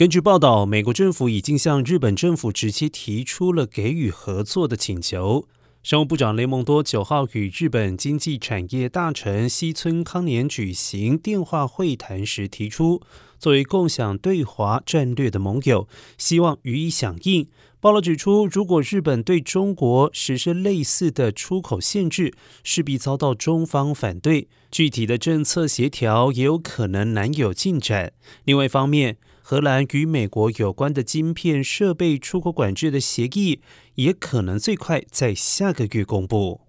根据报道，美国政府已经向日本政府直接提出了给予合作的请求。商务部长雷蒙多九号与日本经济产业大臣西村康年举行电话会谈时提出，作为共享对华战略的盟友，希望予以响应。报道指出，如果日本对中国实施类似的出口限制，势必遭到中方反对，具体的政策协调也有可能难有进展。另外一方面，荷兰与美国有关的晶片设备出口管制的协议，也可能最快在下个月公布。